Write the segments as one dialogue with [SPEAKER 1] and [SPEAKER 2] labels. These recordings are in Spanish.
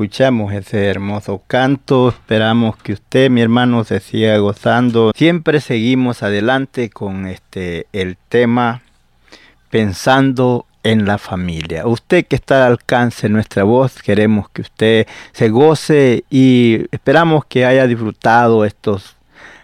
[SPEAKER 1] escuchamos ese hermoso canto. Esperamos que usted, mi hermano, se siga gozando. Siempre seguimos adelante con este el tema pensando en la familia. Usted que está al alcance de nuestra voz, queremos que usted se goce y esperamos que haya disfrutado estos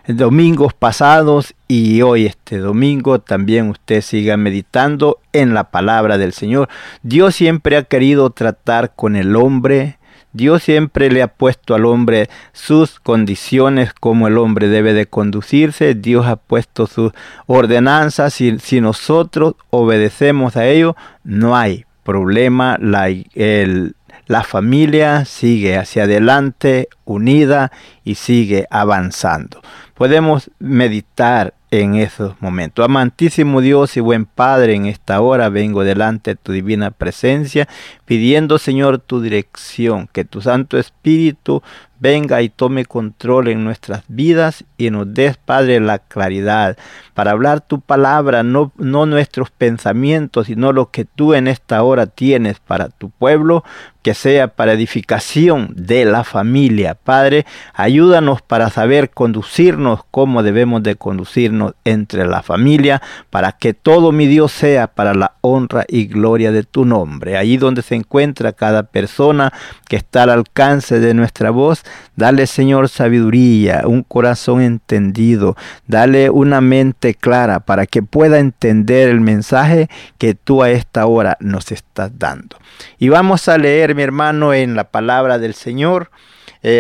[SPEAKER 1] domingos pasados y hoy este domingo también usted siga meditando en la palabra del Señor. Dios siempre ha querido tratar con el hombre. Dios siempre le ha puesto al hombre sus condiciones, como el hombre debe de conducirse. Dios ha puesto sus ordenanzas. Si, si nosotros obedecemos a ello, no hay problema. La, el, la familia sigue hacia adelante, unida y sigue avanzando podemos meditar en esos momentos. Amantísimo Dios y buen Padre, en esta hora vengo delante de tu divina presencia, pidiendo, Señor, tu dirección, que tu Santo Espíritu venga y tome control en nuestras vidas y nos des, Padre, la claridad para hablar tu palabra, no, no nuestros pensamientos, sino lo que tú en esta hora tienes para tu pueblo, que sea para edificación de la familia. Padre, ayúdanos para saber conducirnos como debemos de conducirnos entre la familia, para que todo mi Dios sea para la honra y gloria de tu nombre. Allí donde se encuentra cada persona que está al alcance de nuestra voz, dale Señor sabiduría, un corazón entendido, dale una mente clara para que pueda entender el mensaje que tú a esta hora nos estás dando. Y vamos a leer, mi hermano, en la palabra del Señor.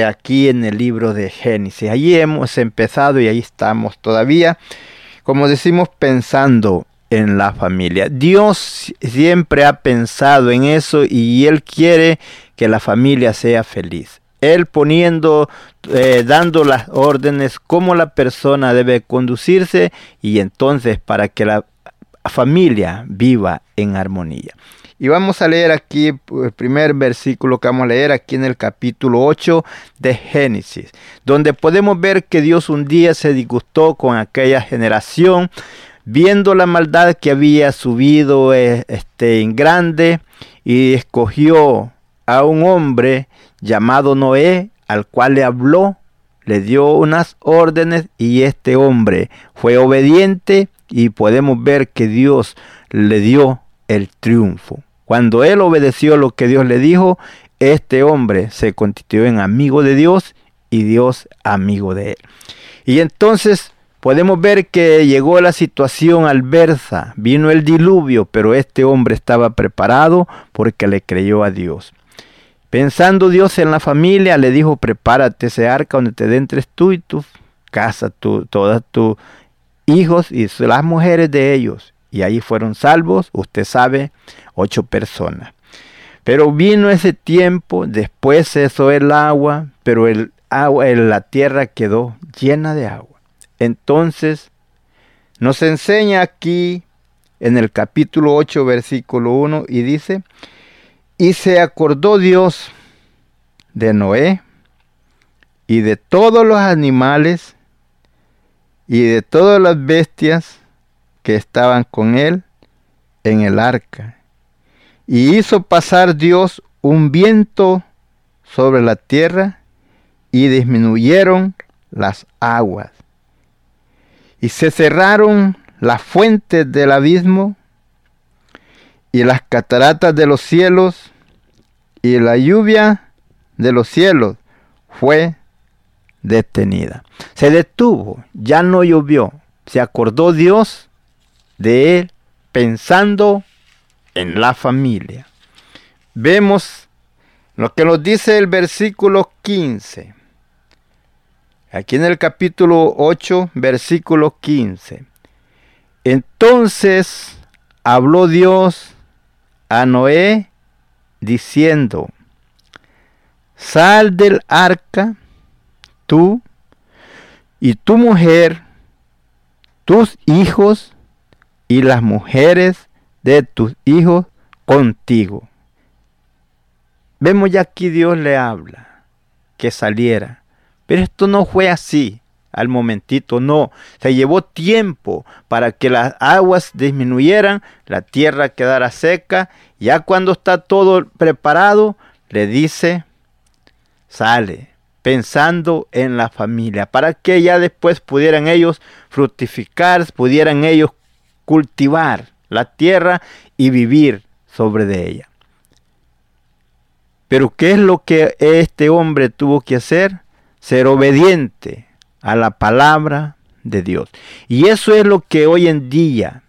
[SPEAKER 1] Aquí en el libro de Génesis. Allí hemos empezado y ahí estamos todavía, como decimos, pensando en la familia. Dios siempre ha pensado en eso y Él quiere que la familia sea feliz. Él poniendo, eh, dando las órdenes cómo la persona debe conducirse y entonces para que la familia viva en armonía. Y vamos a leer aquí el primer versículo que vamos a leer aquí en el capítulo 8 de Génesis, donde podemos ver que Dios un día se disgustó con aquella generación, viendo la maldad que había subido eh, este, en grande, y escogió a un hombre llamado Noé, al cual le habló, le dio unas órdenes y este hombre fue obediente y podemos ver que Dios le dio el triunfo. Cuando él obedeció lo que Dios le dijo, este hombre se constituyó en amigo de Dios y Dios amigo de él. Y entonces podemos ver que llegó la situación adversa, vino el diluvio, pero este hombre estaba preparado porque le creyó a Dios. Pensando Dios en la familia, le dijo, prepárate ese arca donde te entres tú y tu casa, tu, todas tus hijos y las mujeres de ellos. Y ahí fueron salvos, usted sabe, ocho personas. Pero vino ese tiempo, después cesó el agua, pero el agua, la tierra quedó llena de agua. Entonces, nos enseña aquí en el capítulo 8, versículo 1, y dice, y se acordó Dios de Noé y de todos los animales y de todas las bestias que estaban con él en el arca y hizo pasar Dios un viento sobre la tierra y disminuyeron las aguas. Y se cerraron las fuentes del abismo y las cataratas de los cielos y la lluvia de los cielos fue detenida. Se detuvo, ya no llovió. Se acordó Dios de él pensando en la familia. Vemos lo que nos dice el versículo 15. Aquí en el capítulo 8, versículo 15. Entonces habló Dios a Noé diciendo, sal del arca, tú y tu mujer, tus hijos y las mujeres de tus hijos contigo. Vemos ya aquí Dios le habla que saliera. Pero esto no fue así al momentito, no. Se llevó tiempo para que las aguas disminuyeran, la tierra quedara seca. Ya cuando está todo preparado, le dice, sale, pensando en la familia, para que ya después pudieran ellos fructificar, pudieran ellos cultivar la tierra y vivir sobre de ella. Pero ¿qué es lo que este hombre tuvo que hacer? Ser obediente a la palabra de Dios. Y eso es lo que hoy en día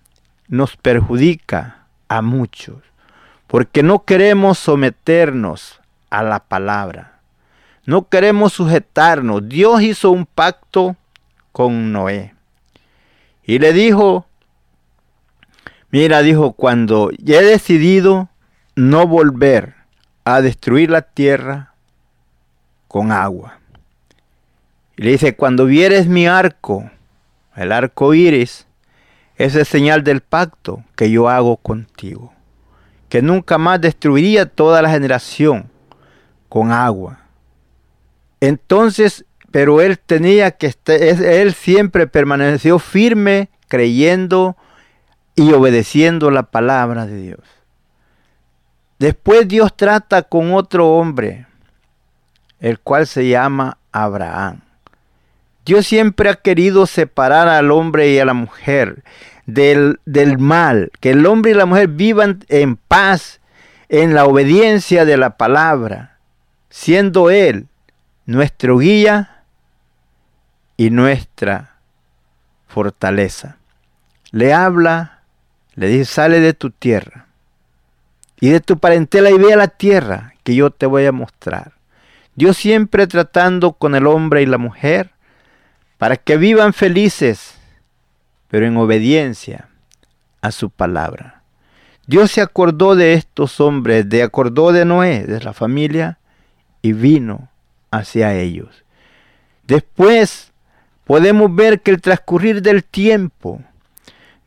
[SPEAKER 1] nos perjudica a muchos, porque no queremos someternos a la palabra. No queremos sujetarnos. Dios hizo un pacto con Noé. Y le dijo, Mira, dijo, cuando he decidido no volver a destruir la tierra con agua. Y le dice, cuando vieres mi arco, el arco iris, esa es señal del pacto que yo hago contigo. Que nunca más destruiría toda la generación con agua. Entonces, pero él tenía que, él siempre permaneció firme creyendo y obedeciendo la palabra de Dios. Después Dios trata con otro hombre, el cual se llama Abraham. Dios siempre ha querido separar al hombre y a la mujer del, del, mal, que el hombre y la mujer vivan en paz, en la obediencia de la palabra, siendo Él nuestro guía y nuestra fortaleza. Le habla le dice, sale de tu tierra y de tu parentela y ve a la tierra que yo te voy a mostrar. Dios siempre tratando con el hombre y la mujer para que vivan felices, pero en obediencia a su palabra. Dios se acordó de estos hombres, de acordó de Noé, de la familia, y vino hacia ellos. Después podemos ver que el transcurrir del tiempo,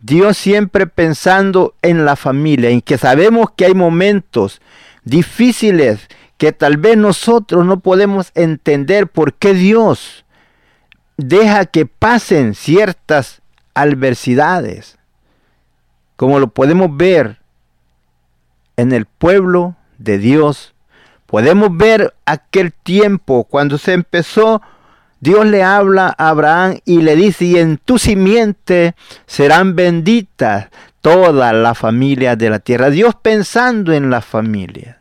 [SPEAKER 1] Dios siempre pensando en la familia, en que sabemos que hay momentos difíciles que tal vez nosotros no podemos entender por qué Dios deja que pasen ciertas adversidades, como lo podemos ver en el pueblo de Dios. Podemos ver aquel tiempo cuando se empezó Dios le habla a Abraham y le dice, y en tu simiente serán benditas todas las familias de la tierra. Dios pensando en la familia,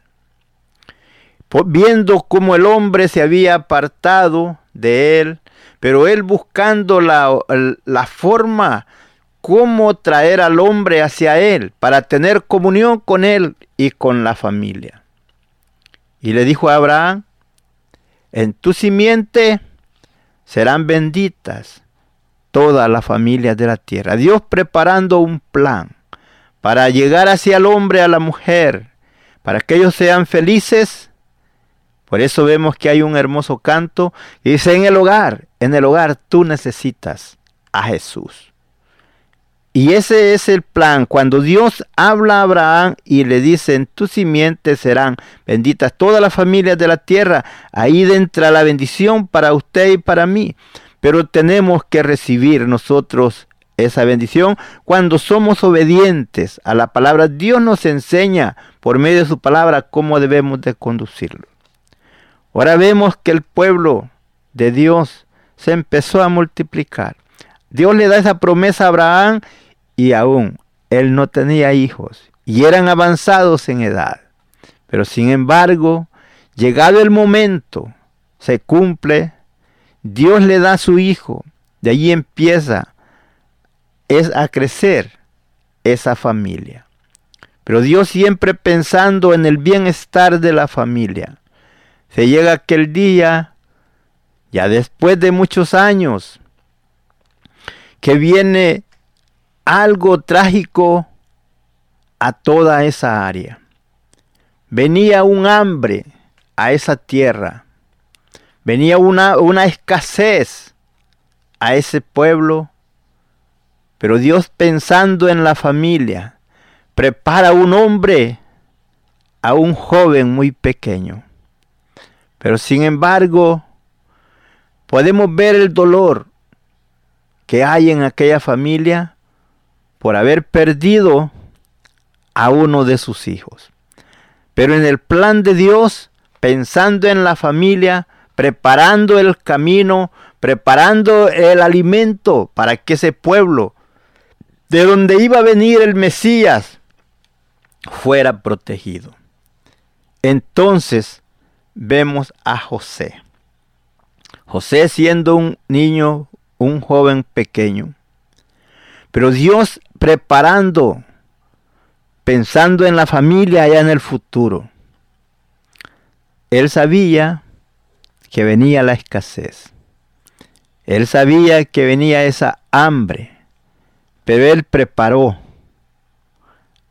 [SPEAKER 1] viendo cómo el hombre se había apartado de él, pero él buscando la, la forma cómo traer al hombre hacia él para tener comunión con él y con la familia. Y le dijo a Abraham, en tu simiente serán benditas todas las familias de la tierra. Dios preparando un plan para llegar hacia el hombre, a la mujer, para que ellos sean felices. Por eso vemos que hay un hermoso canto y dice, en el hogar, en el hogar tú necesitas a Jesús. Y ese es el plan. Cuando Dios habla a Abraham y le dice, en tu simiente serán benditas todas las familias de la tierra, ahí entra la bendición para usted y para mí. Pero tenemos que recibir nosotros esa bendición cuando somos obedientes a la palabra. Dios nos enseña por medio de su palabra cómo debemos de conducirlo. Ahora vemos que el pueblo de Dios se empezó a multiplicar. Dios le da esa promesa a Abraham y aún él no tenía hijos y eran avanzados en edad. Pero sin embargo, llegado el momento, se cumple, Dios le da a su hijo, de allí empieza es a crecer esa familia. Pero Dios siempre pensando en el bienestar de la familia. Se llega aquel día, ya después de muchos años, que viene algo trágico a toda esa área. Venía un hambre a esa tierra. Venía una, una escasez a ese pueblo. Pero Dios pensando en la familia, prepara un hombre a un joven muy pequeño. Pero sin embargo, podemos ver el dolor que hay en aquella familia por haber perdido a uno de sus hijos. Pero en el plan de Dios, pensando en la familia, preparando el camino, preparando el alimento para que ese pueblo, de donde iba a venir el Mesías, fuera protegido. Entonces vemos a José. José siendo un niño un joven pequeño. Pero Dios preparando, pensando en la familia allá en el futuro. Él sabía que venía la escasez. Él sabía que venía esa hambre. Pero él preparó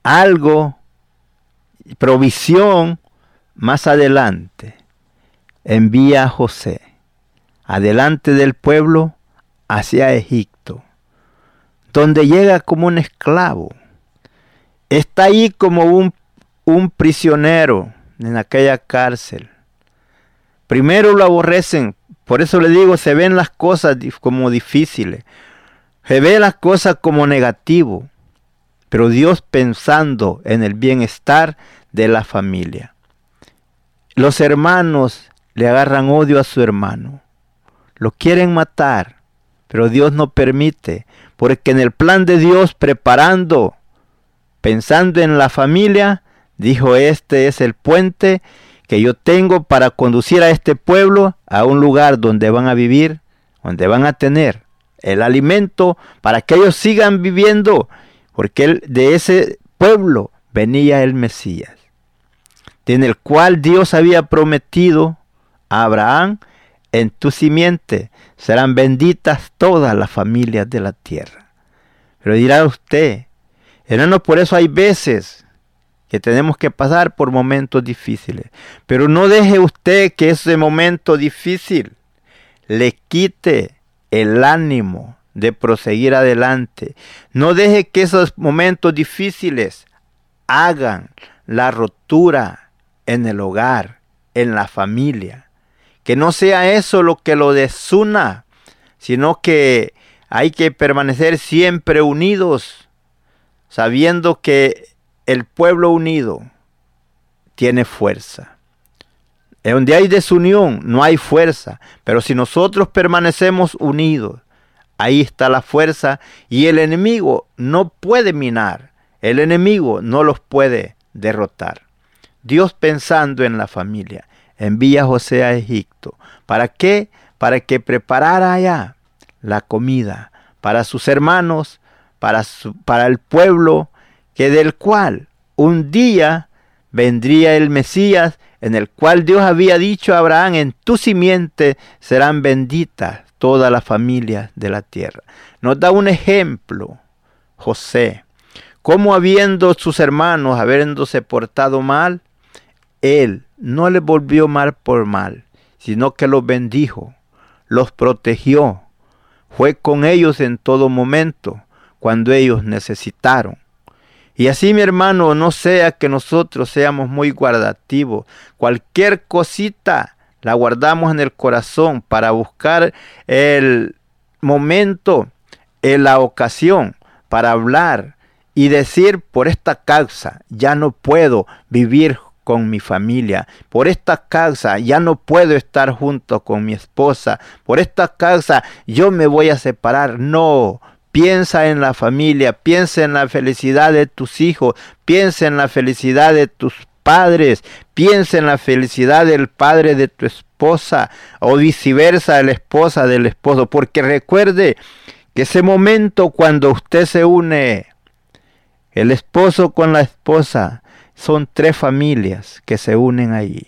[SPEAKER 1] algo, provisión más adelante. Envía a José adelante del pueblo hacia Egipto, donde llega como un esclavo. Está ahí como un, un prisionero en aquella cárcel. Primero lo aborrecen, por eso le digo, se ven las cosas como difíciles, se ven las cosas como negativo, pero Dios pensando en el bienestar de la familia. Los hermanos le agarran odio a su hermano, lo quieren matar, pero Dios no permite, porque en el plan de Dios preparando, pensando en la familia, dijo, este es el puente que yo tengo para conducir a este pueblo a un lugar donde van a vivir, donde van a tener el alimento para que ellos sigan viviendo, porque de ese pueblo venía el Mesías, en el cual Dios había prometido a Abraham en tu simiente serán benditas todas las familias de la tierra. Pero dirá usted, hermano, por eso hay veces que tenemos que pasar por momentos difíciles. Pero no deje usted que ese momento difícil le quite el ánimo de proseguir adelante. No deje que esos momentos difíciles hagan la rotura en el hogar, en la familia. Que no sea eso lo que lo desuna, sino que hay que permanecer siempre unidos, sabiendo que el pueblo unido tiene fuerza. En donde hay desunión, no hay fuerza. Pero si nosotros permanecemos unidos, ahí está la fuerza y el enemigo no puede minar. El enemigo no los puede derrotar. Dios pensando en la familia, envía a José a Egipto. ¿Para qué? Para que preparara allá la comida para sus hermanos, para, para el pueblo, que del cual un día vendría el Mesías, en el cual Dios había dicho a Abraham, en tu simiente serán benditas todas las familias de la tierra. Nos da un ejemplo, José, cómo habiendo sus hermanos, habiéndose portado mal, él no le volvió mal por mal, sino que los bendijo, los protegió, fue con ellos en todo momento, cuando ellos necesitaron. Y así, mi hermano, no sea que nosotros seamos muy guardativos. Cualquier cosita la guardamos en el corazón para buscar el momento, en la ocasión, para hablar y decir, por esta causa ya no puedo vivir con mi familia. Por esta causa ya no puedo estar junto con mi esposa. Por esta causa yo me voy a separar. No. Piensa en la familia, piensa en la felicidad de tus hijos, piensa en la felicidad de tus padres, piensa en la felicidad del padre de tu esposa o viceversa, la esposa del esposo, porque recuerde que ese momento cuando usted se une, el esposo con la esposa, son tres familias que se unen ahí.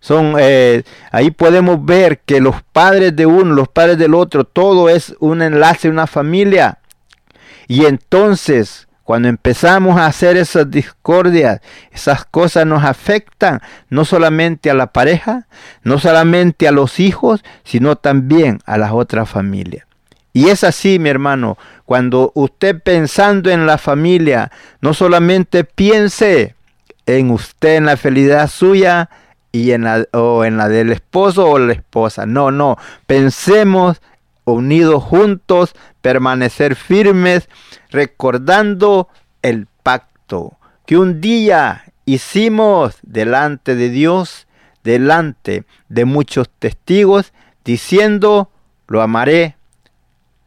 [SPEAKER 1] Son, eh, ahí podemos ver que los padres de uno, los padres del otro, todo es un enlace, una familia. Y entonces, cuando empezamos a hacer esas discordias, esas cosas nos afectan no solamente a la pareja, no solamente a los hijos, sino también a las otras familias. Y es así, mi hermano, cuando usted pensando en la familia, no solamente piense en usted, en la felicidad suya y en la, o en la del esposo o la esposa. No, no. Pensemos unidos juntos, permanecer firmes, recordando el pacto que un día hicimos delante de Dios, delante de muchos testigos, diciendo, lo amaré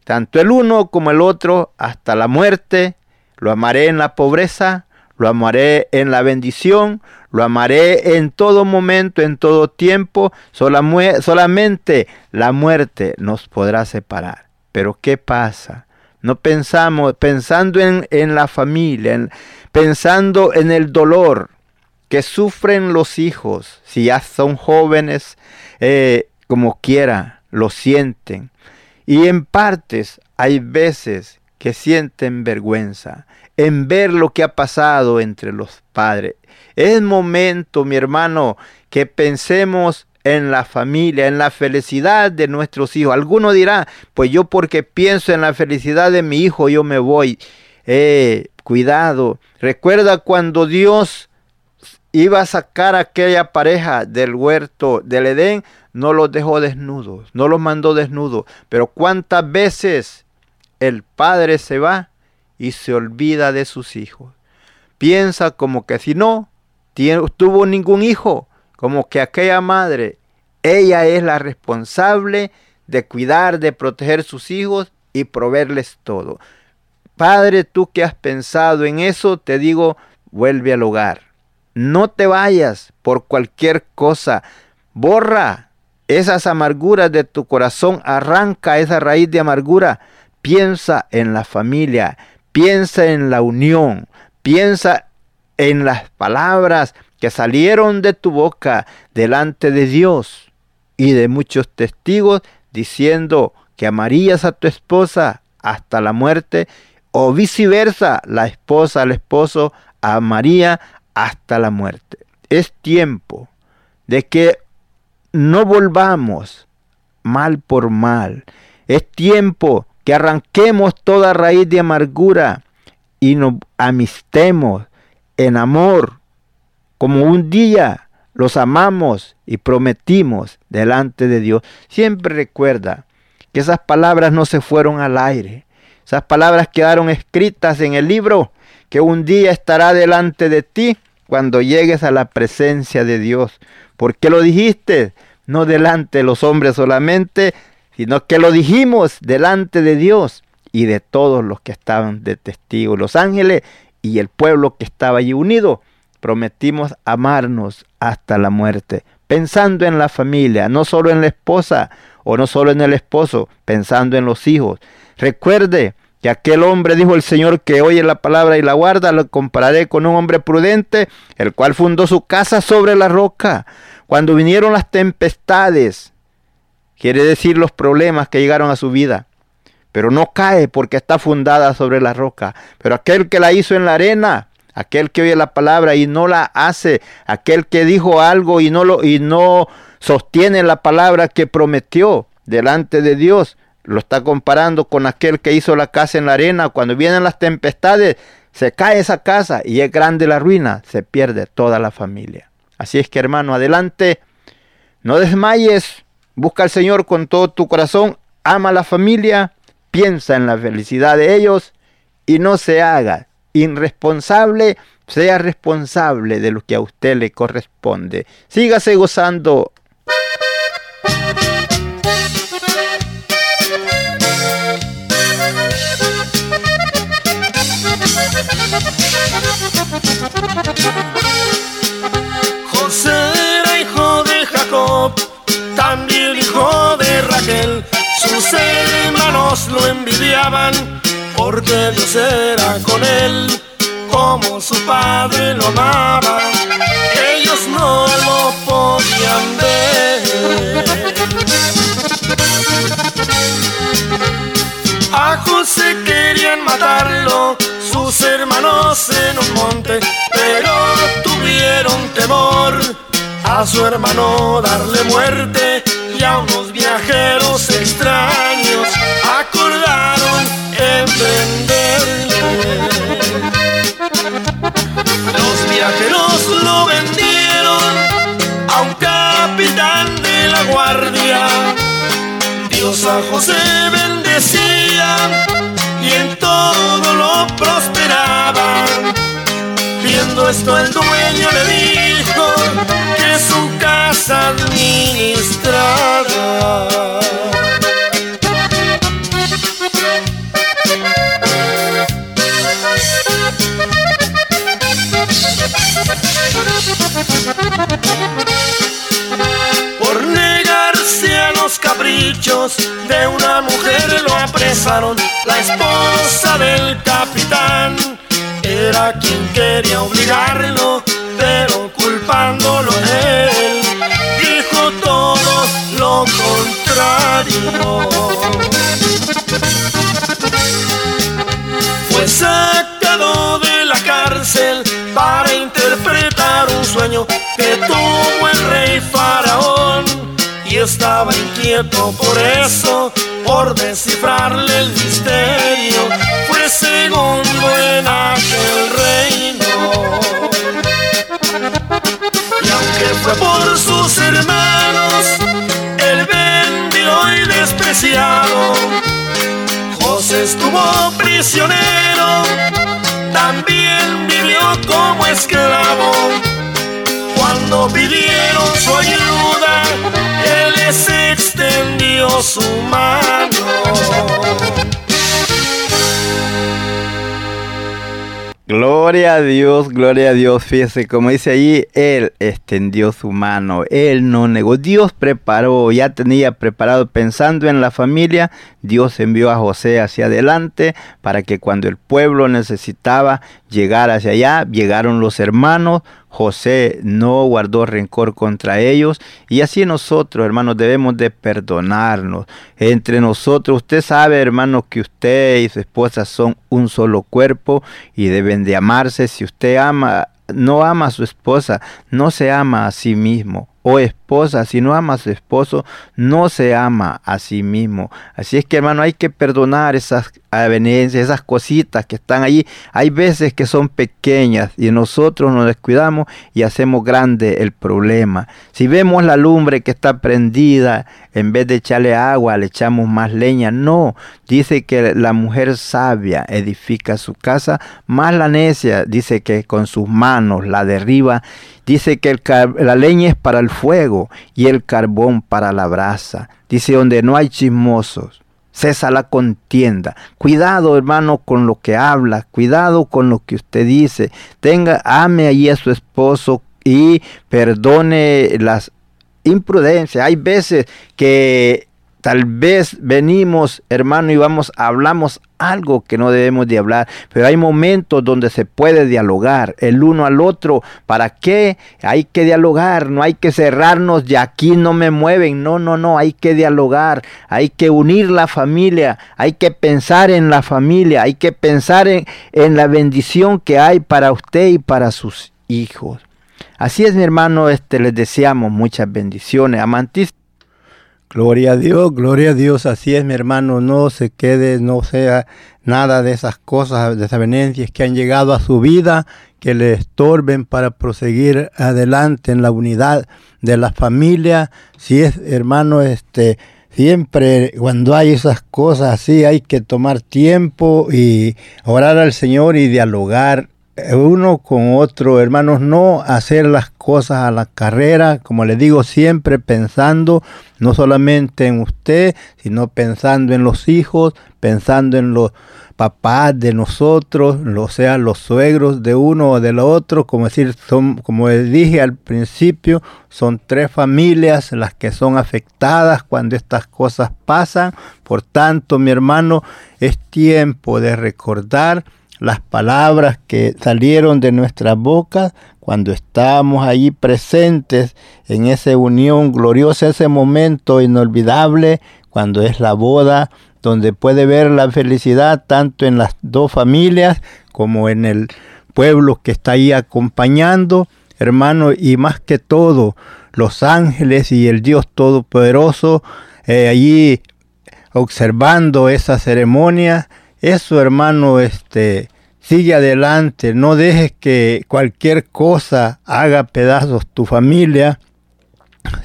[SPEAKER 1] tanto el uno como el otro, hasta la muerte. Lo amaré en la pobreza, lo amaré en la bendición, lo amaré en todo momento, en todo tiempo. solamente la muerte nos podrá separar. Pero ¿qué pasa? No pensamos, pensando en, la familia, pensando en el dolor que sufren los hijos, si ya son jóvenes, eh, como quiera, lo sienten. Y en partes hay veces que sienten vergüenza en ver lo que ha pasado entre los padres. Es momento, mi hermano, que pensemos en la familia, en la felicidad de nuestros hijos. Alguno dirá, pues yo porque pienso en la felicidad de mi hijo, yo me voy. Eh, cuidado. Recuerda cuando Dios iba a sacar a aquella pareja del huerto del Edén, no los dejó desnudos, no los mandó desnudos. Pero cuántas veces el padre se va y se olvida de sus hijos. Piensa como que si no tuvo ningún hijo, como que aquella madre, ella es la responsable de cuidar, de proteger sus hijos y proveerles todo. Padre, tú que has pensado en eso, te digo, vuelve al hogar no te vayas por cualquier cosa. Borra esas amarguras de tu corazón. Arranca esa raíz de amargura. Piensa en la familia. Piensa en la unión. Piensa en las palabras que salieron de tu boca delante de Dios y de muchos testigos diciendo que amarías a tu esposa hasta la muerte o viceversa, la esposa al esposo amaría hasta la muerte. Es tiempo de que no volvamos mal por mal. Es tiempo que arranquemos toda raíz de amargura y nos amistemos en amor, como un día los amamos y prometimos delante de Dios. Siempre recuerda que esas palabras no se fueron al aire. Esas palabras quedaron escritas en el libro que un día estará delante de ti cuando llegues a la presencia de Dios. ¿Por qué lo dijiste? No delante de los hombres solamente, sino que lo dijimos delante de Dios y de todos los que estaban de testigos, los ángeles y el pueblo que estaba allí unido. Prometimos amarnos hasta la muerte, pensando en la familia, no solo en la esposa o no solo en el esposo, pensando en los hijos. Recuerde que aquel hombre, dijo el Señor, que oye la palabra y la guarda, lo compararé con un hombre prudente, el cual fundó su casa sobre la roca. Cuando vinieron las tempestades, quiere decir los problemas que llegaron a su vida, pero no cae porque está fundada sobre la roca. Pero aquel que la hizo en la arena, aquel que oye la palabra y no la hace, aquel que dijo algo y no lo y no sostiene la palabra que prometió delante de Dios, lo está comparando con aquel que hizo la casa en la arena. Cuando vienen las tempestades, se cae esa casa y es grande la ruina, se pierde toda la familia. Así es que hermano, adelante, no desmayes, busca al Señor con todo tu corazón, ama a la familia, piensa en la felicidad de ellos y no se haga irresponsable, sea responsable de lo que a usted le corresponde. Sígase gozando
[SPEAKER 2] lo envidiaban porque Dios era con él, como su padre lo amaba. Ellos no lo podían ver. A José querían matarlo sus hermanos en un monte, pero tuvieron temor a su hermano darle muerte y a unos viajeros Dios a José bendecía y en todo lo prosperaba. Viendo esto el dueño le dijo que su casa administraba. los caprichos de una mujer lo apresaron, la esposa del capitán era quien quería obligarlo, pero culpándolo él, dijo todo lo contrario. Fue sacado de la cárcel para interpretar un sueño que tuvo el rey estaba inquieto por eso, por descifrarle el misterio, fue segundo en aquel reino. Y aunque fue por sus hermanos, el vendido y despreciado, José estuvo prisionero, también vivió como esclavo. Cuando pidieron su ayuda, su mano.
[SPEAKER 1] Gloria a Dios, gloria a Dios. Fíjese, como dice allí, Él extendió su mano, Él no negó. Dios preparó, ya tenía preparado pensando en la familia. Dios envió a José hacia adelante para que cuando el pueblo necesitaba llegar hacia allá, llegaron los hermanos. José no guardó rencor contra ellos y así nosotros, hermanos, debemos de perdonarnos. Entre nosotros, usted sabe, hermanos, que usted y su esposa son un solo cuerpo y deben de amarse. Si usted ama, no ama a su esposa, no se ama a sí mismo. O esposa si no ama a su esposo, no se ama a sí mismo. Así es que hermano, hay que perdonar esas avenencias, esas cositas que están allí. Hay veces que son pequeñas y nosotros nos descuidamos y hacemos grande el problema. Si vemos la lumbre que está prendida, en vez de echarle agua, le echamos más leña. No, dice que la mujer sabia edifica su casa, más la necia dice que con sus manos la derriba. Dice que la leña es para el fuego y el carbón para la brasa. Dice donde no hay chismosos cesa la contienda. Cuidado, hermano, con lo que habla, cuidado con lo que usted dice. Tenga, ame allí a su esposo y perdone las imprudencias. Hay veces que Tal vez venimos, hermano, y vamos, hablamos algo que no debemos de hablar, pero hay momentos donde se puede dialogar el uno al otro. ¿Para qué? Hay que dialogar, no hay que cerrarnos y aquí no me mueven. No, no, no, hay que dialogar, hay que unir la familia, hay que pensar en la familia, hay que pensar en, en la bendición que hay para usted y para sus hijos. Así es, mi hermano, este, les deseamos muchas bendiciones. Amantis
[SPEAKER 3] Gloria a Dios, gloria a Dios, así es mi hermano, no se quede, no sea nada de esas cosas, desavenencias que han llegado a su vida, que le estorben para proseguir adelante en la unidad de la familia. Si es hermano, este, siempre cuando hay esas cosas así hay que tomar tiempo y orar al Señor y dialogar uno con otro, hermanos, no hacer las cosas a la carrera, como le digo siempre, pensando no solamente en usted, sino pensando en los hijos, pensando en los papás de nosotros, o sea, los suegros de uno o del otro, como decir, son, como dije al principio, son tres familias las que son afectadas cuando estas cosas pasan. Por tanto, mi hermano, es tiempo de recordar las palabras que salieron de nuestras bocas cuando estábamos allí presentes en esa unión gloriosa, ese momento inolvidable, cuando es la boda, donde puede ver la felicidad tanto en las dos familias como en el pueblo que está ahí acompañando, hermano, y más que todo, los ángeles y el Dios Todopoderoso eh, allí observando esa ceremonia eso, hermano, este, sigue adelante. No dejes que cualquier cosa haga pedazos tu familia.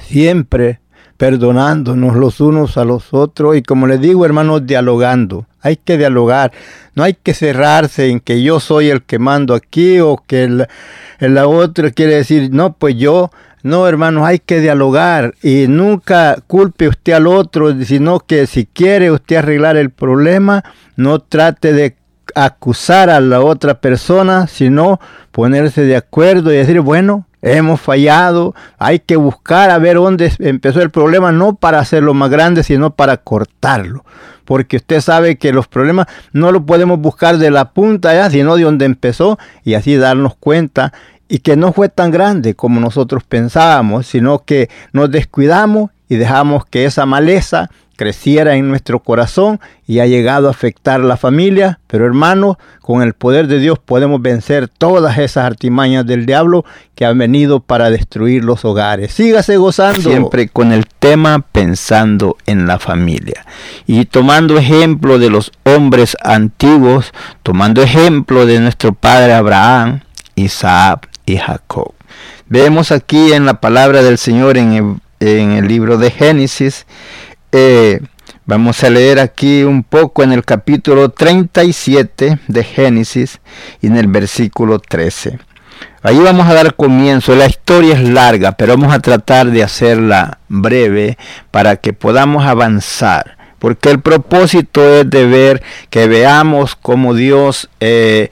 [SPEAKER 3] Siempre perdonándonos los unos a los otros y como les digo, hermanos, dialogando. Hay que dialogar. No hay que cerrarse en que yo soy el que mando aquí o que el, el otro quiere decir, no, pues yo no, hermanos, hay que dialogar y nunca culpe usted al otro, sino que si quiere usted arreglar el problema, no trate de acusar a la otra persona, sino ponerse de acuerdo y decir, bueno, hemos fallado, hay que buscar a ver dónde empezó el problema, no para hacerlo más grande, sino para cortarlo. Porque usted sabe que los problemas no los podemos buscar de la punta ya, sino de donde empezó y así darnos cuenta y que no fue tan grande como nosotros pensábamos, sino que nos descuidamos y dejamos que esa maleza creciera en nuestro corazón y ha llegado a afectar la familia. Pero hermano, con el poder de Dios podemos vencer todas esas artimañas del diablo que han venido para destruir los hogares. Sígase gozando.
[SPEAKER 1] Siempre con el tema pensando en la familia. Y tomando ejemplo de los hombres antiguos, tomando ejemplo de nuestro padre Abraham, Isaac y Jacob. Vemos aquí en la palabra del Señor en el, libro de Génesis eh, vamos a leer aquí un poco en el capítulo 37 de Génesis y en el versículo 13. Ahí vamos a dar comienzo. La historia es larga, pero vamos a tratar de hacerla breve para que podamos avanzar. Porque el propósito es de ver que veamos cómo Dios eh,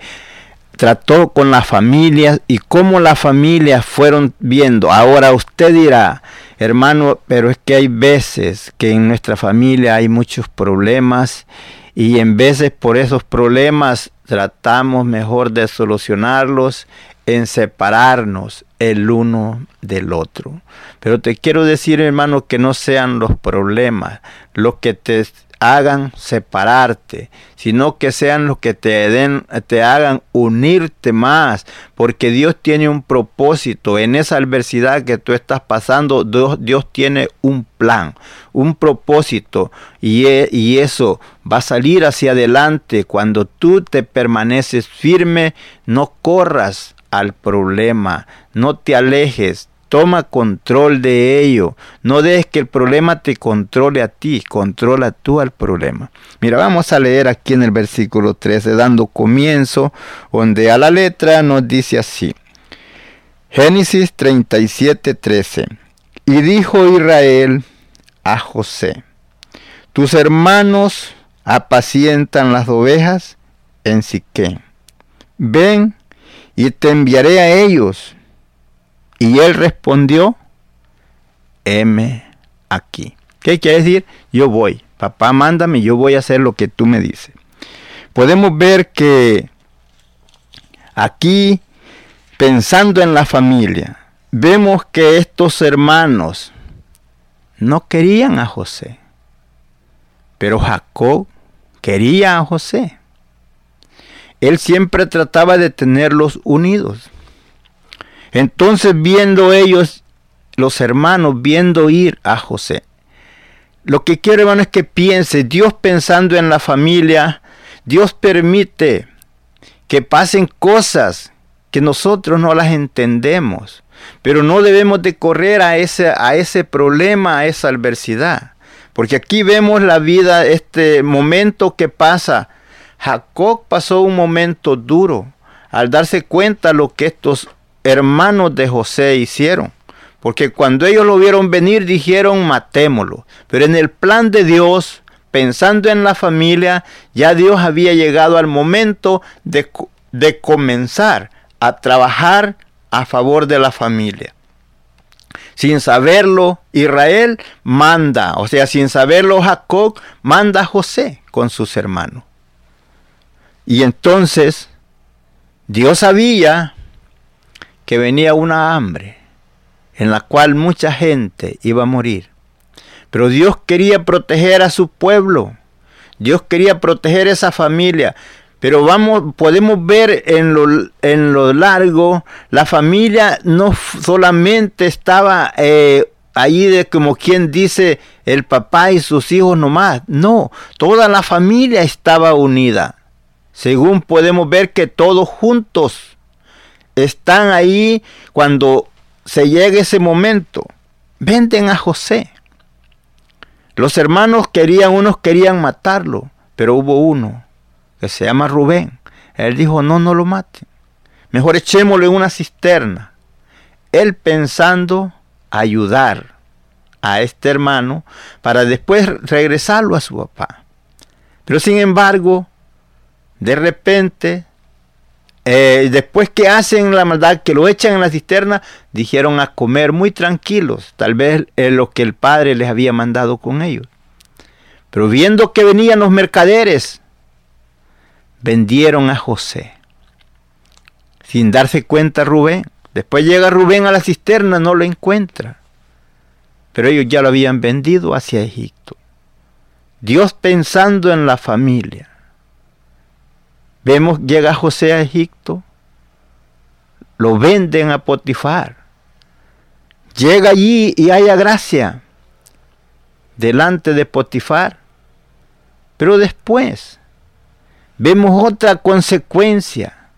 [SPEAKER 1] trató con las familias y cómo las familias fueron viendo. Ahora usted dirá, hermano, pero es que hay veces que en nuestra familia hay muchos problemas y en veces por esos problemas tratamos mejor de solucionarlos en separarnos el uno del otro. Pero te quiero decir, hermano, que no sean los problemas los que te hagan separarte, sino que sean los que te den, te hagan unirte más, porque Dios tiene un propósito en esa adversidad que tú estás pasando. Dios, Dios tiene un plan, un propósito, y, e, y eso va a salir hacia adelante cuando tú te permaneces firme, no corras al problema, no te alejes, Toma control de ello. No dejes que el problema te controle a ti. Controla tú al problema. Mira, vamos a leer aquí en el versículo 13, dando comienzo, donde a la letra nos dice así. Génesis 37, 13. Y dijo Israel a José, tus hermanos apacientan las ovejas en Siquén. Ven y te enviaré a ellos y él respondió, heme aquí. ¿Qué quiere decir? Yo voy. Papá, mándame, yo voy a hacer lo que tú me dices. Podemos ver que aquí, pensando en la familia, vemos que estos hermanos no querían a José, pero Jacob quería a José. Él siempre trataba de tenerlos unidos. Entonces viendo ellos, los hermanos, viendo ir a José, lo que quiero hermano es que piense, Dios pensando en la familia, Dios permite que pasen cosas que nosotros no las entendemos, pero no debemos de correr a ese, a ese problema, a esa adversidad. Porque aquí vemos la vida, este momento que pasa. Jacob pasó un momento duro al darse cuenta lo que estos hermanos de José hicieron. Porque cuando ellos lo vieron venir dijeron matémoslo. Pero en el plan de Dios, pensando en la familia, ya Dios había llegado al momento de, de comenzar a trabajar a favor de la familia. Sin saberlo, Israel manda, o sea, sin saberlo, Jacob manda a José con sus hermanos. Y entonces, Dios sabía que venía una hambre en la cual mucha gente iba a morir. Pero Dios quería proteger a su pueblo. Dios quería proteger esa familia. Pero vamos, podemos ver en lo, en lo largo, la familia no solamente estaba eh, ahí de como quien dice el papá y sus hijos nomás. No, toda la familia estaba unida. Según podemos ver que todos juntos están ahí cuando se llegue ese momento. Venden a José. Los hermanos querían, unos querían matarlo, pero hubo uno que se llama Rubén. Él dijo, no, no lo maten. Mejor echémoslo en una cisterna. Él pensando ayudar a este hermano para después regresarlo a su papá. Pero sin embargo, de repente eh, después que hacen la maldad, que lo echan en la cisterna, dijeron a comer muy tranquilos, tal vez es lo que el padre les había mandado con ellos. Pero viendo que venían los mercaderes, vendieron a José. Sin darse cuenta Rubén. Después llega Rubén a la cisterna, no lo encuentra. Pero ellos ya lo habían vendido hacia Egipto. Dios pensando en la familia Vemos, llega José a Egipto, lo venden a Potifar. Llega allí y haya gracia delante de Potifar. Pero después vemos otra consecuencia,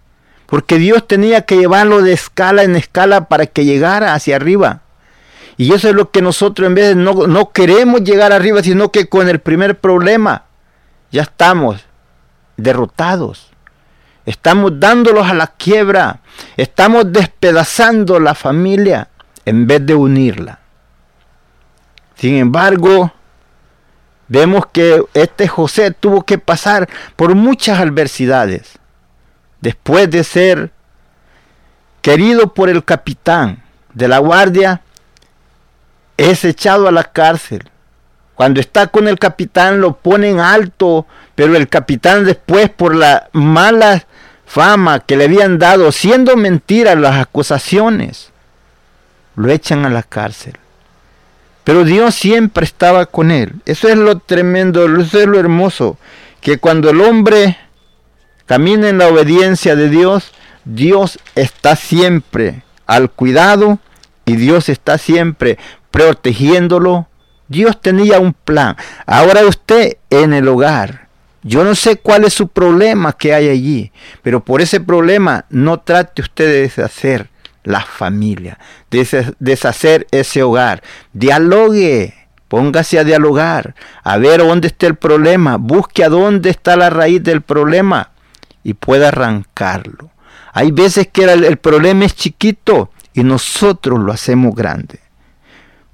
[SPEAKER 1] porque Dios tenía que llevarlo de escala en escala para que llegara hacia arriba. Y eso es lo que nosotros en vez de no, no queremos llegar arriba, sino que con el primer problema ya estamos derrotados. Estamos dándolos a la quiebra. Estamos despedazando la familia en vez de unirla. Sin embargo, vemos que este José tuvo que pasar por muchas adversidades. Después de ser querido por el capitán de la guardia, es echado a la cárcel. Cuando está con el capitán lo ponen alto, pero el capitán después por las malas fama que le habían dado, siendo mentiras las acusaciones, lo echan a la cárcel. Pero Dios siempre estaba con él. Eso es lo tremendo, eso es lo hermoso, que cuando el hombre camina en la obediencia de Dios, Dios está siempre al cuidado y Dios está siempre protegiéndolo. Dios tenía un plan. Ahora usted en el hogar. Yo no sé cuál es su problema que hay allí, pero por ese problema no trate usted de deshacer la familia, de deshacer ese hogar. Dialogue, póngase a dialogar, a ver dónde está el problema, busque a dónde está la raíz del problema y pueda arrancarlo. Hay veces que el, el problema es chiquito y nosotros lo hacemos grande.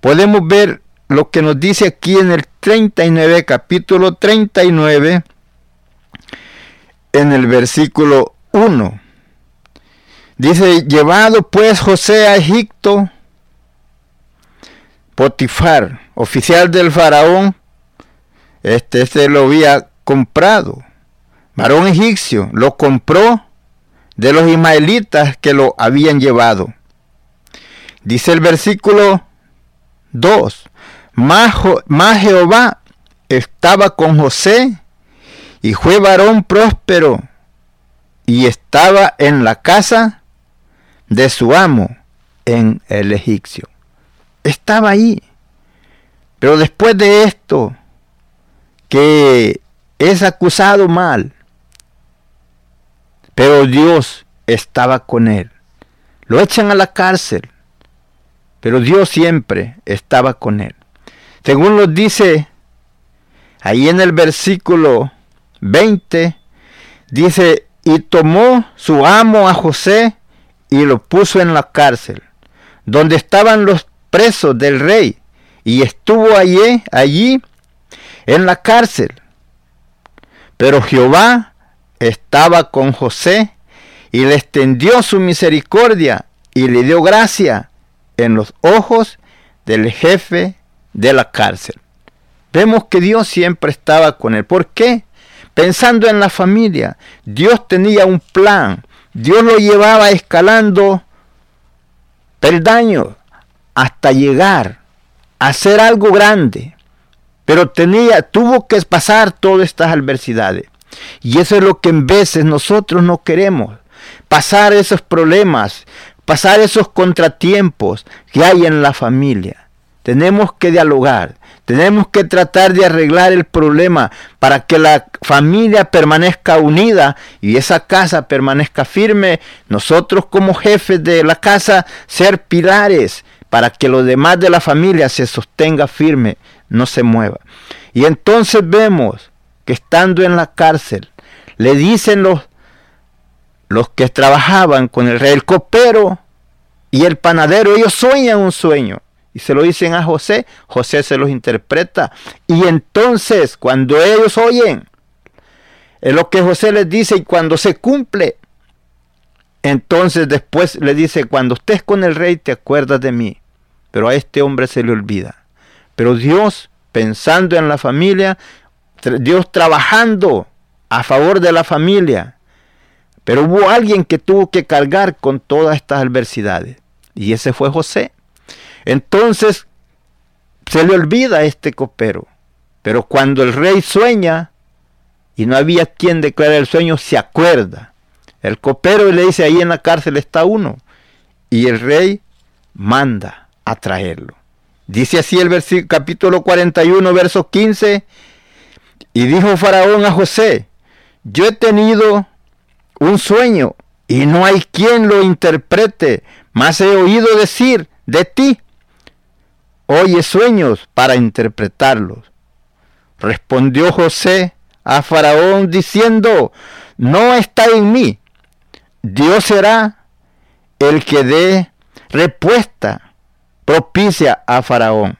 [SPEAKER 1] Podemos ver lo que nos dice aquí en el 39, capítulo 39, en el versículo 1. Dice, llevado pues José a Egipto, Potifar, oficial del faraón, este, este lo había comprado, varón egipcio, lo compró de los ismaelitas que lo habían llevado. Dice el versículo 2, más, más Jehová estaba con José y fue varón próspero y estaba en la casa de su amo en el egipcio. Estaba ahí. Pero después de esto, que es acusado mal, pero Dios estaba con él. Lo echan a la cárcel, pero Dios siempre estaba con él. Según lo dice ahí en el versículo 20, dice, y tomó su amo a José y lo puso en la cárcel, donde estaban los presos del rey, y estuvo allí, allí en la cárcel. Pero Jehová estaba con José y le extendió su misericordia y le dio gracia en los ojos del jefe de la cárcel. Vemos que Dios siempre estaba con él. ¿Por qué? Pensando en la familia, Dios tenía un plan. Dios lo llevaba escalando peldaños hasta llegar a hacer algo grande. Pero tenía, tuvo que pasar todas estas adversidades. Y eso es lo que en veces nosotros no queremos. Pasar esos problemas, pasar esos contratiempos que hay en la familia. Tenemos que dialogar, tenemos que tratar de arreglar el problema para que la familia permanezca unida y esa casa permanezca firme. Nosotros como jefes de la casa ser pilares para que lo demás de la familia se sostenga firme, no se mueva. Y entonces vemos que estando en la cárcel, le dicen los, los que trabajaban con el rey, el copero y el panadero, ellos sueñan un sueño y se lo dicen a José, José se los interpreta. Y entonces, cuando ellos oyen es lo que José les dice y cuando se cumple, entonces después le dice, cuando estés con el rey te acuerdas de mí. Pero a este hombre se le olvida. Pero Dios, pensando en la familia, Dios trabajando a favor de la familia. Pero hubo alguien que tuvo que cargar con todas estas adversidades. Y ese fue José. Entonces se le olvida a este copero. Pero cuando el rey sueña y no había quien declare el sueño, se acuerda. El copero le dice, ahí en la cárcel está uno. Y el rey manda a traerlo. Dice así el capítulo 41, verso 15. Y dijo Faraón a José, yo he tenido un sueño y no hay quien lo interprete, mas he oído decir de ti oye sueños para interpretarlos. Respondió José a Faraón diciendo, no está en mí. Dios será el que dé respuesta propicia a Faraón.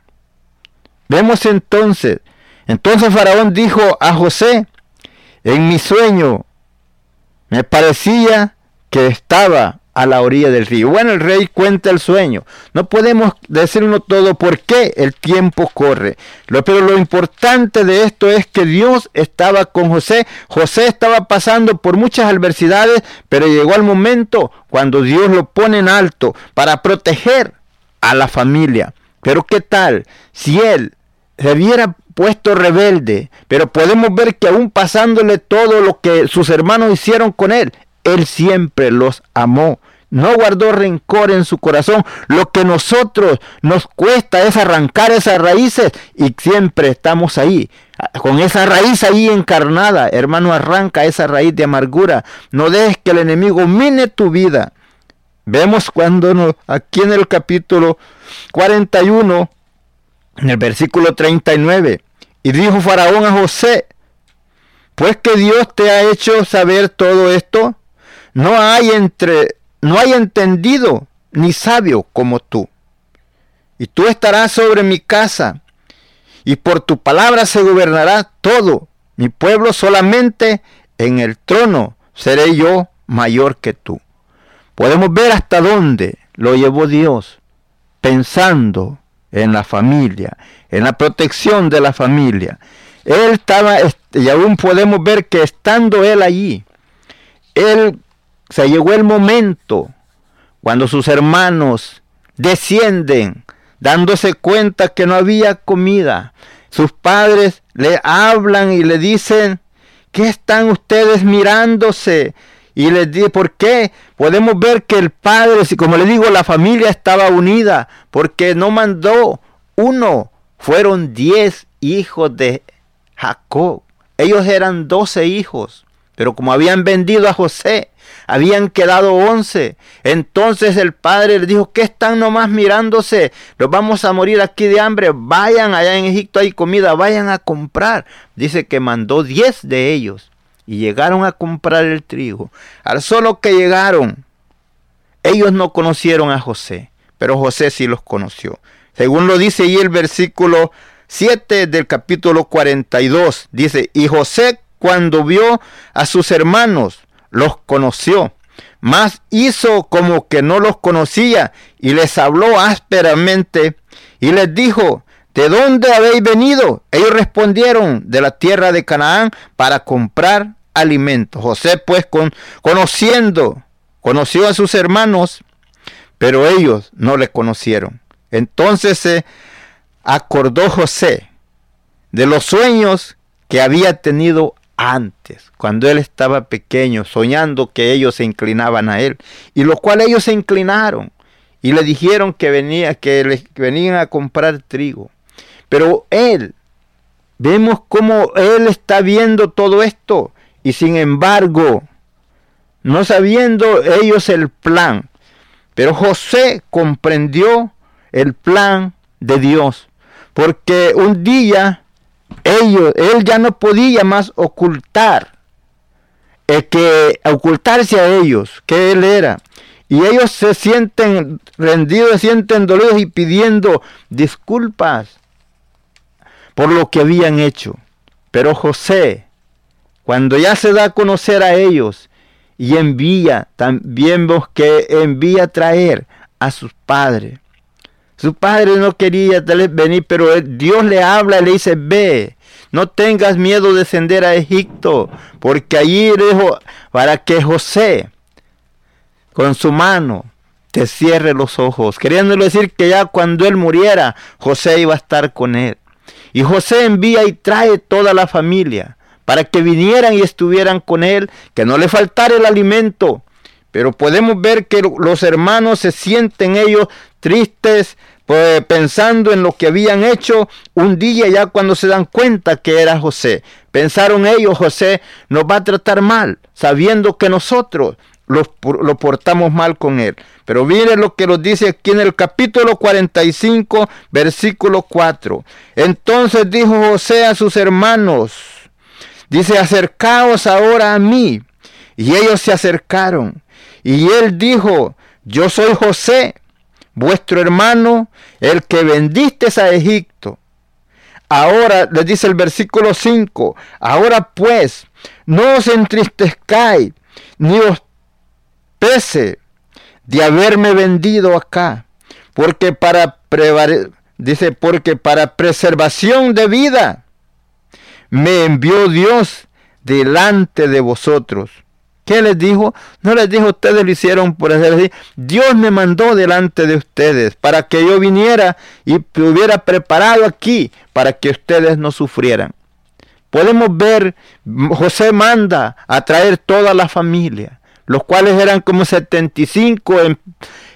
[SPEAKER 1] Vemos entonces, entonces Faraón dijo a José, en mi sueño me parecía que estaba a la orilla del río. Bueno, el rey cuenta el sueño. No podemos decirlo todo porque el tiempo corre. pero lo importante de esto es que Dios estaba con José. José estaba pasando por muchas adversidades, pero llegó el momento cuando Dios lo pone en alto para proteger a la familia. Pero ¿qué tal si él se hubiera puesto rebelde? Pero podemos ver que aún pasándole todo lo que sus hermanos hicieron con él, él siempre los amó. No guardó rencor en su corazón. Lo que nosotros nos cuesta es arrancar esas raíces y siempre estamos ahí. Con esa raíz ahí encarnada, hermano, arranca esa raíz de amargura. No dejes que el enemigo mine tu vida. Vemos cuando aquí en el capítulo 41, en el versículo 39, y dijo Faraón a José, pues que Dios te ha hecho saber todo esto, no hay entre no hay entendido ni sabio como tú. Y tú estarás sobre mi casa, y por tu palabra se gobernará todo. Mi pueblo solamente en el trono seré yo mayor que tú. Podemos ver hasta dónde lo llevó Dios, pensando en la familia, en la protección de la familia. Él estaba, y aún podemos ver que estando él allí, él se llegó el momento cuando sus hermanos descienden dándose cuenta que no había comida. Sus padres le hablan y le dicen, ¿qué están ustedes mirándose? Y les dice, ¿por qué? Podemos ver que el padre, si como le digo, la familia estaba unida, porque no mandó uno, fueron diez hijos de Jacob. Ellos eran doce hijos, pero como habían vendido a José, habían quedado once. Entonces el padre le dijo, ¿qué están nomás mirándose? Los vamos a morir aquí de hambre. Vayan allá en Egipto, hay comida, vayan a comprar. Dice que mandó diez de ellos y llegaron a comprar el trigo. Al solo que llegaron, ellos no conocieron a José, pero José sí los conoció. Según lo dice ahí el versículo 7 del capítulo 42, dice, y José cuando vio a sus hermanos, los conoció, mas hizo como que no los conocía y les habló ásperamente y les dijo, ¿de dónde habéis venido? Ellos respondieron, de la tierra de Canaán para comprar alimento. José pues con, conociendo, conoció a sus hermanos, pero ellos no le conocieron. Entonces se acordó José de los sueños que había tenido antes, cuando él estaba pequeño, soñando que ellos se inclinaban a él, y lo cual ellos se inclinaron y le dijeron que venía que venían a comprar trigo. Pero él vemos cómo él está viendo todo esto y sin embargo, no sabiendo ellos el plan, pero José comprendió el plan de Dios, porque un día ellos, él ya no podía más ocultar, eh, que ocultarse a ellos, que él era. Y ellos se sienten rendidos, se sienten dolidos y pidiendo disculpas por lo que habían hecho. Pero José, cuando ya se da a conocer a ellos y envía, también vos que envía a traer a sus padres. Su padre no quería venir, pero Dios le habla y le dice, ve, no tengas miedo de descender a Egipto, porque allí dijo, para que José, con su mano, te cierre los ojos, queriéndole decir que ya cuando él muriera, José iba a estar con él. Y José envía y trae toda la familia para que vinieran y estuvieran con él, que no le faltara el alimento. Pero podemos ver que los hermanos se sienten ellos tristes, pues, pensando en lo que habían hecho un día ya cuando se dan cuenta que era José. Pensaron ellos, José nos va a tratar mal, sabiendo que nosotros lo, lo portamos mal con él. Pero miren lo que nos dice aquí en el capítulo 45, versículo 4. Entonces dijo José a sus hermanos, dice, acercaos ahora a mí. Y ellos se acercaron. Y él dijo, yo soy José vuestro hermano, el que vendiste a Egipto. Ahora, les dice el versículo 5, ahora pues, no os entristezcáis, ni os pese de haberme vendido acá, porque para dice, porque para preservación de vida me envió Dios delante de vosotros. ¿Qué les dijo? No les dijo, ustedes lo hicieron por hacer así. Dios me mandó delante de ustedes para que yo viniera y me hubiera preparado aquí para que ustedes no sufrieran. Podemos ver, José manda a traer toda la familia, los cuales eran como 75 en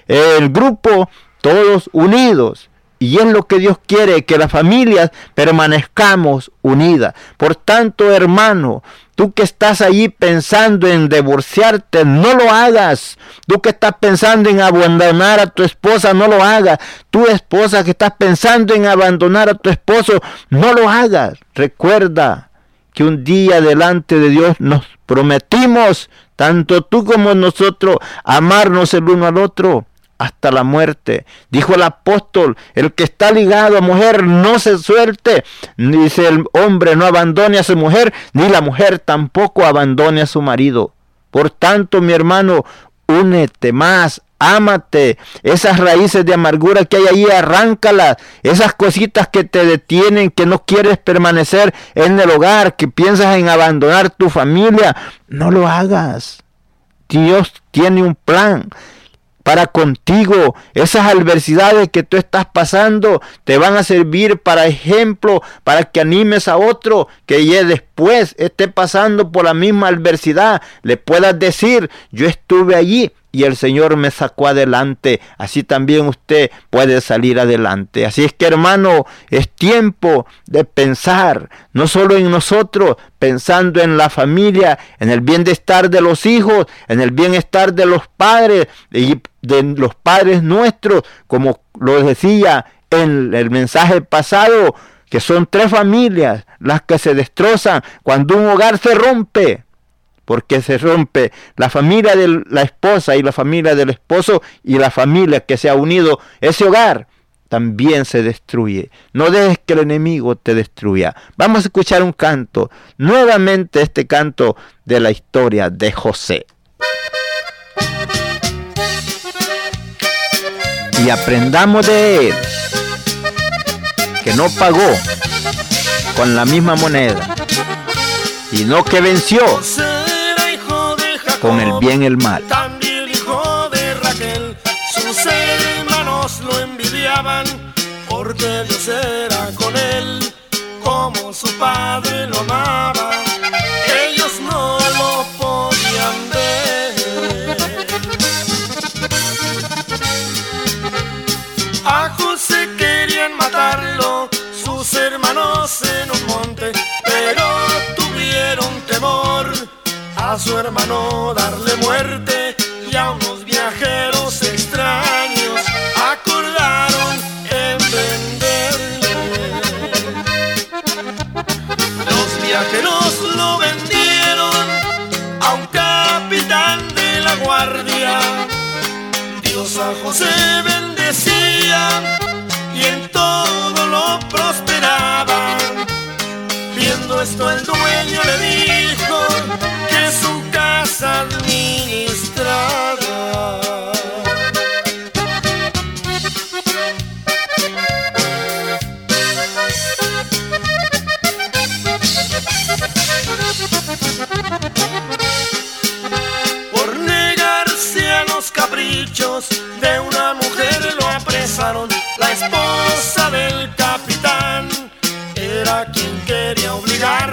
[SPEAKER 1] el grupo, todos unidos. Y es lo que Dios quiere, que las familias permanezcamos unidas. Por tanto, hermano, tú que estás ahí pensando en divorciarte, no lo hagas. Tú que estás pensando en abandonar a tu esposa, no lo hagas. Tu esposa que estás pensando en abandonar a tu esposo, no lo hagas. Recuerda que un día delante de Dios nos prometimos, tanto tú como nosotros, amarnos el uno al otro hasta la muerte. Dijo el apóstol, el que está ligado a mujer no se suelte. Dice el hombre no abandone a su mujer, ni la mujer tampoco abandone a su marido. Por tanto, mi hermano, únete más, ámate. Esas raíces de amargura que hay ahí, arráncalas. Esas cositas que te detienen, que no quieres permanecer en el hogar, que piensas en abandonar tu familia, no lo hagas. Dios tiene un plan para contigo. Esas adversidades que tú estás pasando te van a servir para ejemplo, para que animes a otro que ya después esté pasando por la misma adversidad. Le puedas decir, yo estuve allí y el Señor me sacó adelante. Así también usted puede salir adelante. Así es que hermano, es tiempo de pensar, no solo en nosotros, pensando en la familia, en el bienestar de los hijos, en el bienestar de los padres y de los padres nuestros, como lo decía en el mensaje pasado, que son tres familias las que se destrozan cuando un hogar se rompe porque se rompe la familia de la esposa y la familia del esposo y la familia que se ha unido, ese hogar también se destruye. No dejes que el enemigo te destruya. Vamos a escuchar un canto, nuevamente este canto de la historia de José. Y aprendamos de él, que no pagó con la misma moneda, y no que venció con el bien y el mal.
[SPEAKER 2] También hijo de Raquel, sus hermanos lo envidiaban porque Dios era con él, como su padre lo a su hermano darle muerte y a unos viajeros extraños acordaron en venderle. Los viajeros lo vendieron a un capitán de la guardia. Dios a José bendecía y en todo lo prosperaba. Viendo esto el dueño le dijo administrara. Por negarse a los caprichos de una mujer lo apresaron. La esposa del capitán era quien quería obligarlo,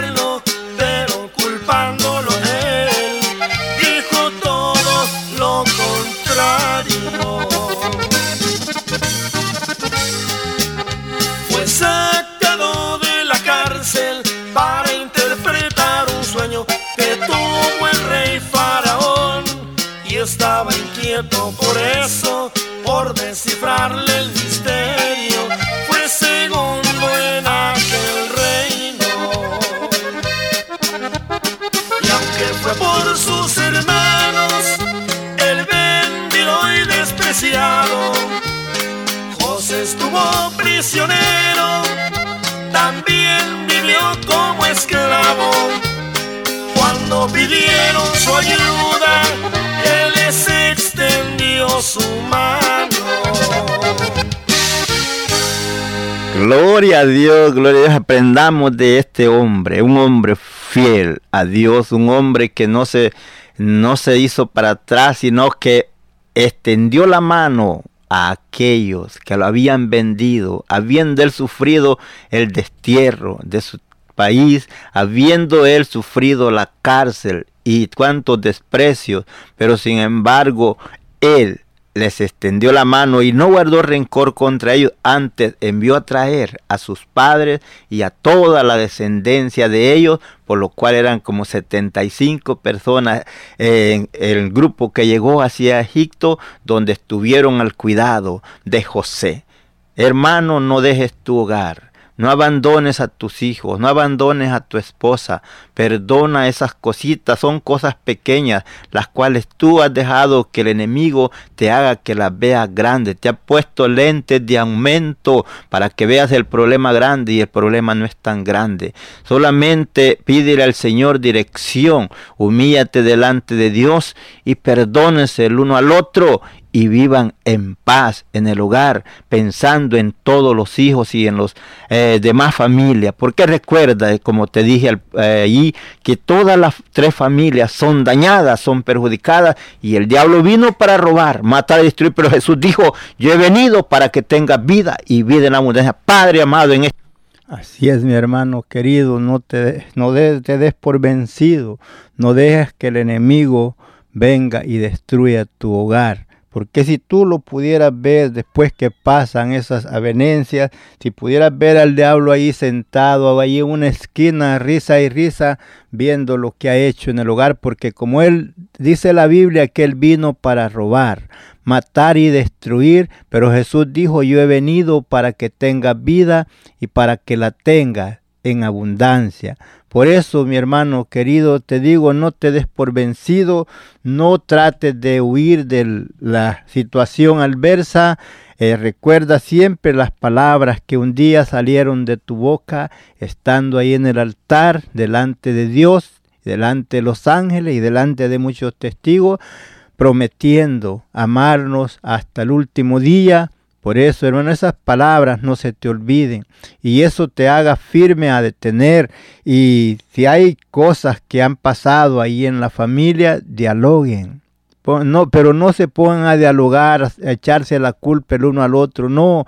[SPEAKER 1] Gloria a Dios, gloria a Dios. Aprendamos de este hombre, un hombre fiel a Dios, un hombre que no se
[SPEAKER 4] no se hizo para atrás, sino que extendió la mano a aquellos que lo habían vendido, habiendo él sufrido el destierro de su país, habiendo él sufrido la cárcel y cuantos desprecios, pero sin embargo él les extendió la mano y no guardó rencor contra ellos, antes envió a traer a sus padres y a toda la descendencia de ellos, por lo cual eran como 75 personas en el grupo que llegó hacia Egipto, donde estuvieron al cuidado de José. Hermano, no dejes tu hogar no abandones a tus hijos, no abandones a tu esposa. Perdona esas cositas, son cosas pequeñas, las cuales tú has dejado que el enemigo te haga que las veas grandes. Te ha puesto lentes de aumento para que veas el problema grande y el problema no es tan grande. Solamente pídele al Señor dirección, humíllate delante de Dios y perdónese el uno al otro y vivan en paz en el hogar, pensando en todos los hijos y en los eh, demás familias. Porque recuerda, eh, como te dije eh, allí, que todas las tres familias son dañadas, son perjudicadas, y el diablo vino para robar, matar y destruir, pero Jesús dijo, yo he venido para que tengas vida y vida en abundancia. Padre amado, en este
[SPEAKER 1] Así es, mi hermano querido, no te, no te des por vencido, no dejes que el enemigo venga y destruya tu hogar. Porque si tú lo pudieras ver después que pasan esas avenencias, si pudieras ver al diablo ahí sentado, ahí en una esquina, risa y risa, viendo lo que ha hecho en el hogar, porque como él dice la Biblia que él vino para robar, matar y destruir, pero Jesús dijo, yo he venido para que tenga vida y para que la tenga en abundancia. Por eso, mi hermano querido, te digo, no te des por vencido, no trates de huir de la situación adversa. Eh, recuerda siempre las palabras que un día salieron de tu boca, estando ahí en el altar, delante de Dios, delante de los ángeles y delante de muchos testigos, prometiendo amarnos hasta el último día, por eso, hermano, esas palabras no se te olviden y eso te haga firme a detener. Y si hay cosas que han pasado ahí en la familia, dialoguen. No, pero no se pongan a dialogar, a echarse la culpa el uno al otro. No,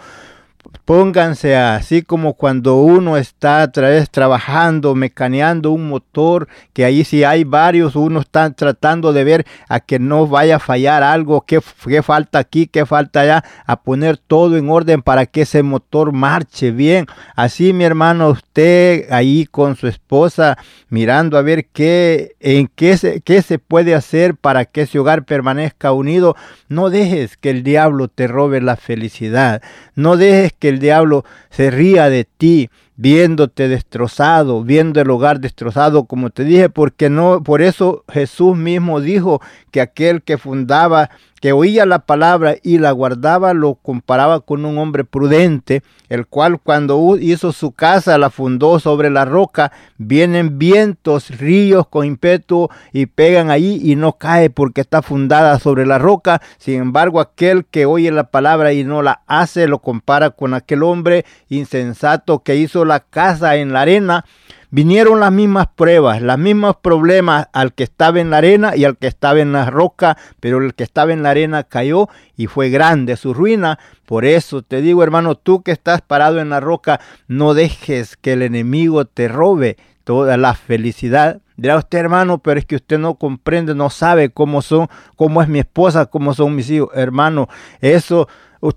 [SPEAKER 1] Pónganse así como cuando uno está a través trabajando, mecaneando un motor, que ahí si hay varios, uno está tratando de ver a que no vaya a fallar algo, qué, falta aquí, qué falta allá, a poner todo en orden para que ese motor marche bien. Así mi hermano, usted ahí con su esposa mirando a ver qué, en qué se, qué se puede hacer para que ese hogar permanezca unido. No dejes que el diablo te robe la felicidad. No dejes que el diablo se ría de ti viéndote destrozado, viendo el hogar destrozado, como te dije, porque no, por eso Jesús mismo dijo que aquel que fundaba, que oía la palabra y la guardaba, lo comparaba con un hombre prudente, el cual cuando hizo su casa la fundó sobre la roca, vienen vientos, ríos con ímpetu y pegan ahí y no cae porque está fundada sobre la roca. Sin embargo, aquel que oye la palabra y no la hace, lo compara con aquel hombre insensato que hizo la casa en la arena, vinieron las mismas pruebas, los mismos problemas al que estaba en la arena y al que estaba en la roca, pero el que estaba en la arena cayó y fue grande su ruina. Por eso te digo, hermano, tú que estás parado en la roca, no dejes que el enemigo te robe toda la felicidad. Dirá usted, hermano, pero es que usted no comprende, no sabe cómo son, cómo es mi esposa, cómo son mis hijos. Hermano, eso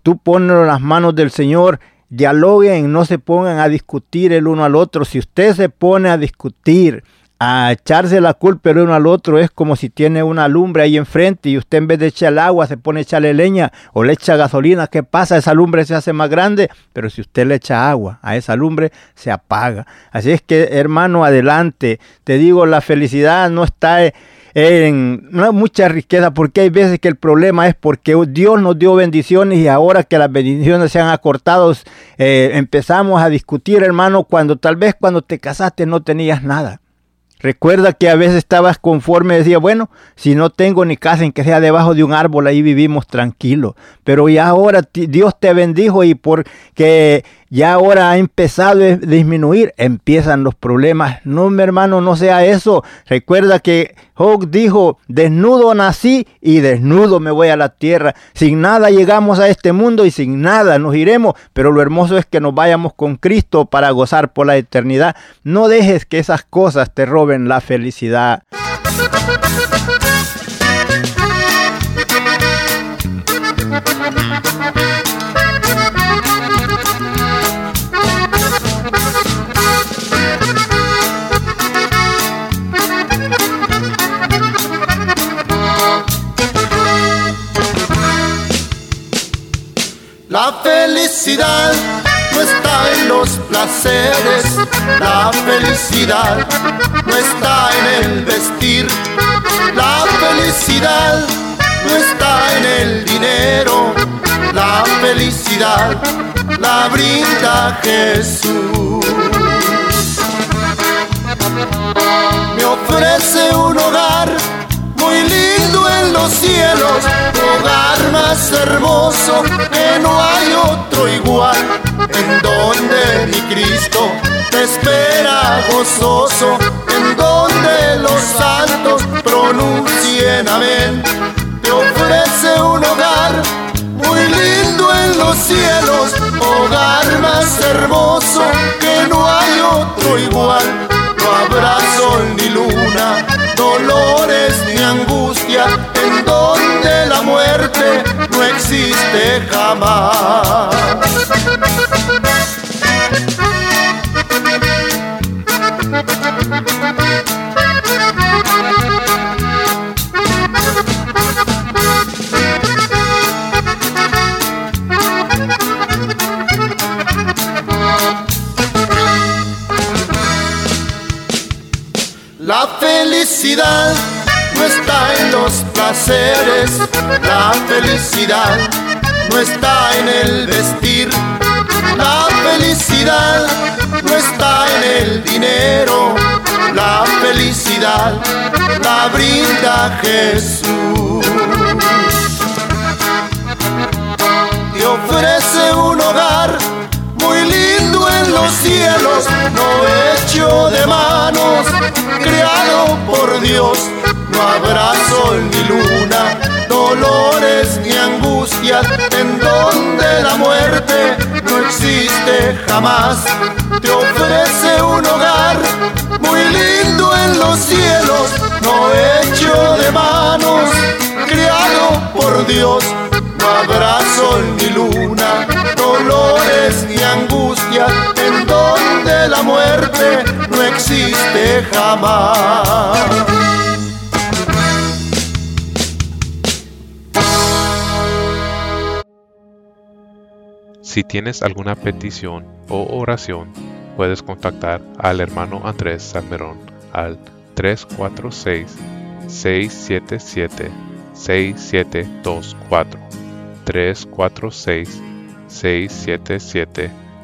[SPEAKER 1] tú pones en las manos del Señor dialoguen, no se pongan a discutir el uno al otro. Si usted se pone a discutir, a echarse la culpa el uno al otro, es como si tiene una lumbre ahí enfrente y usted en vez de echar agua se pone a echarle leña o le echa gasolina. ¿Qué pasa? Esa lumbre se hace más grande, pero si usted le echa agua a esa lumbre, se apaga. Así es que, hermano, adelante. Te digo, la felicidad no está en, no hay mucha riqueza, porque hay veces que el problema es porque Dios nos dio bendiciones y ahora que las bendiciones se han acortado, eh, empezamos a discutir, hermano, cuando tal vez cuando te casaste no tenías nada. Recuerda que a veces estabas conforme, decía, bueno, si no tengo ni casa en que sea debajo de un árbol, ahí vivimos tranquilos. Pero ya ahora Dios te bendijo y porque ya ahora ha empezado a disminuir, empiezan los problemas. No, mi hermano, no sea eso. Recuerda que Job dijo, desnudo nací y desnudo me voy a la tierra. Sin nada llegamos a este mundo y sin nada nos iremos, pero lo hermoso es que nos vayamos con Cristo para gozar por la eternidad. No dejes que esas cosas te roben la felicidad.
[SPEAKER 5] La felicidad no está en los placeres, la felicidad no está en el vestir, la felicidad no está en el dinero, la felicidad la brinda Jesús. Me ofrece un hogar muy lindo en los cielos, hogar más hermoso que no hay otro igual, en donde mi Cristo te espera gozoso, en donde los santos pronuncien amén. Te ofrece un hogar muy lindo en los cielos, hogar más hermoso que no hay otro igual. Dolores ni angustia, en donde la muerte no existe jamás. Felicidad no está en los placeres, la felicidad no está en el vestir, la felicidad no está en el dinero, la felicidad la brinda Jesús. Te ofrece un hogar muy lindo en los cielos, no hecho de manos, por Dios. No habrá sol ni luna, dolores ni angustias, en donde la muerte no existe jamás. Te ofrece un hogar muy lindo en los cielos, no hecho de manos, creado por Dios. No habrá sol ni luna, dolores ni angustias, donde la muerte no existe jamás.
[SPEAKER 6] Si tienes alguna petición o oración, puedes contactar al hermano Andrés Salmerón al 346-677-6724. 346-677-6724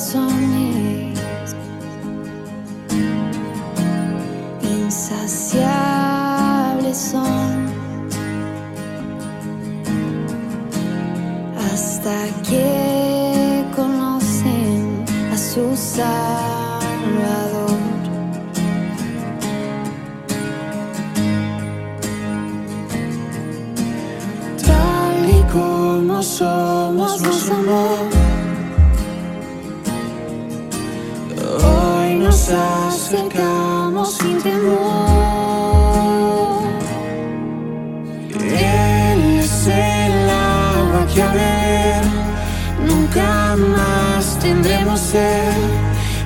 [SPEAKER 7] corazones insaciables son hasta que conocen a su Salvador. Tal y como somos, nos. Nos acercamos sin temor. Él es el agua que a beber nunca más tendremos sed.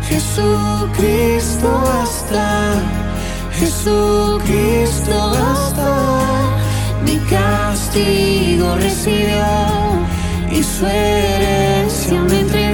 [SPEAKER 7] Jesucristo basta, Jesucristo basta. Mi castigo recibió y su herencia me entregó.